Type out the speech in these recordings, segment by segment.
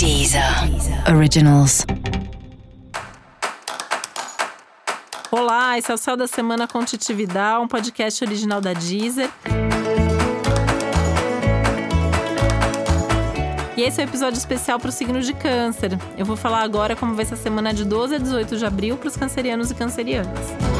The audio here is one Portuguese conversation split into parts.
Deezer Originals. Olá, esse é o Céu da Semana com Titividade, um podcast original da Deezer. E esse é o um episódio especial para o signo de Câncer. Eu vou falar agora como vai ser a semana de 12 a 18 de abril para os cancerianos e cancerianas.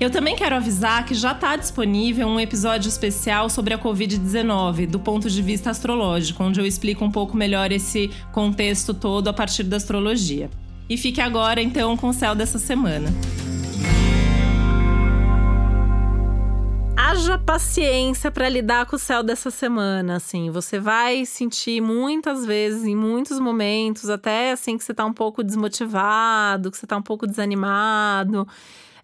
Eu também quero avisar que já está disponível um episódio especial sobre a Covid-19, do ponto de vista astrológico, onde eu explico um pouco melhor esse contexto todo a partir da astrologia. E fique agora então com o céu dessa semana. Haja paciência para lidar com o céu dessa semana, assim. Você vai sentir muitas vezes, em muitos momentos, até assim que você está um pouco desmotivado, que você está um pouco desanimado.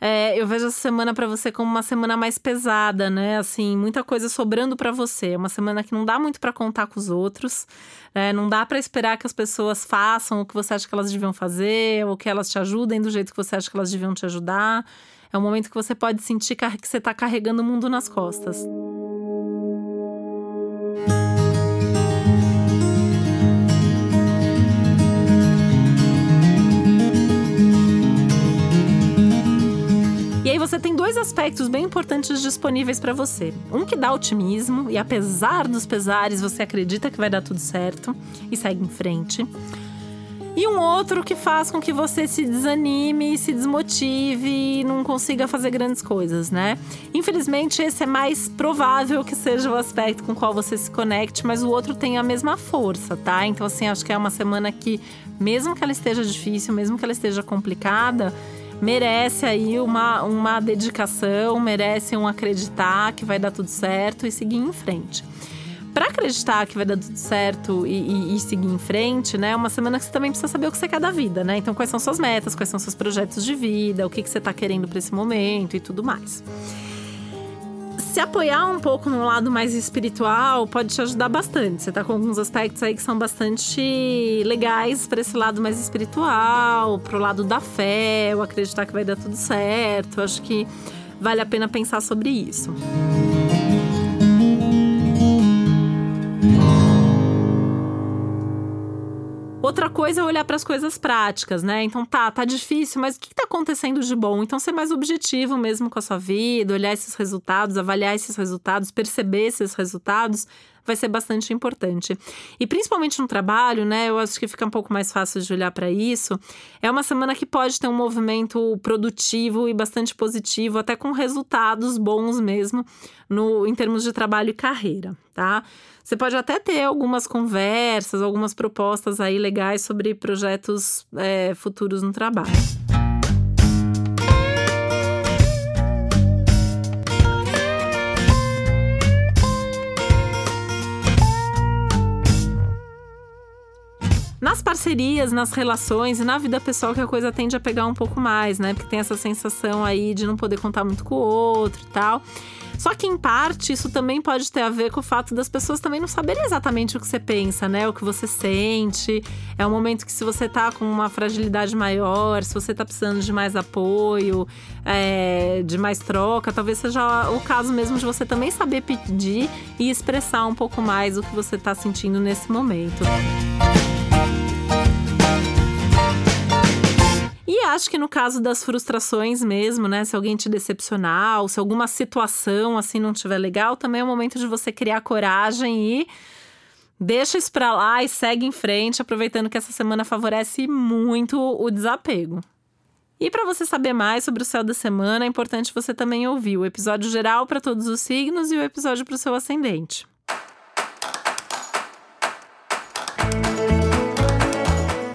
É, eu vejo essa semana para você como uma semana mais pesada, né? Assim, muita coisa sobrando para você. É uma semana que não dá muito para contar com os outros. Né? Não dá para esperar que as pessoas façam o que você acha que elas deviam fazer, ou que elas te ajudem do jeito que você acha que elas deviam te ajudar. É um momento que você pode sentir que você está carregando o mundo nas costas. Aspectos bem importantes disponíveis para você. Um que dá otimismo e apesar dos pesares você acredita que vai dar tudo certo e segue em frente. E um outro que faz com que você se desanime, se desmotive e não consiga fazer grandes coisas, né? Infelizmente, esse é mais provável que seja o aspecto com o qual você se conecte, mas o outro tem a mesma força, tá? Então, assim, acho que é uma semana que, mesmo que ela esteja difícil, mesmo que ela esteja complicada, merece aí uma, uma dedicação, merece um acreditar que vai dar tudo certo e seguir em frente. Para acreditar que vai dar tudo certo e, e, e, seguir em frente, né? É uma semana que você também precisa saber o que você quer da vida, né? Então, quais são suas metas, quais são seus projetos de vida, o que, que você está querendo para esse momento e tudo mais se apoiar um pouco no lado mais espiritual pode te ajudar bastante. Você tá com alguns aspectos aí que são bastante legais para esse lado mais espiritual, pro lado da fé, o acreditar que vai dar tudo certo. Acho que vale a pena pensar sobre isso. Outra coisa é olhar para as coisas práticas, né? Então tá, tá difícil, mas o que está acontecendo de bom? Então ser mais objetivo mesmo com a sua vida, olhar esses resultados, avaliar esses resultados, perceber esses resultados, vai ser bastante importante. E principalmente no trabalho, né? Eu acho que fica um pouco mais fácil de olhar para isso. É uma semana que pode ter um movimento produtivo e bastante positivo, até com resultados bons mesmo no em termos de trabalho e carreira, tá? Você pode até ter algumas conversas, algumas propostas aí legais sobre projetos é, futuros no trabalho. Nas parcerias, nas relações e na vida pessoal que a coisa tende a pegar um pouco mais, né? Porque tem essa sensação aí de não poder contar muito com o outro e tal. Só que, em parte, isso também pode ter a ver com o fato das pessoas também não saberem exatamente o que você pensa, né? O que você sente. É um momento que, se você tá com uma fragilidade maior, se você tá precisando de mais apoio, é, de mais troca, talvez seja o caso mesmo de você também saber pedir e expressar um pouco mais o que você tá sentindo nesse momento. Acho que no caso das frustrações mesmo, né? Se alguém te decepcionar, ou se alguma situação assim não estiver legal, também é o momento de você criar coragem e deixa isso pra lá e segue em frente, aproveitando que essa semana favorece muito o desapego. E para você saber mais sobre o céu da semana, é importante você também ouvir o episódio geral para todos os signos e o episódio para o seu ascendente.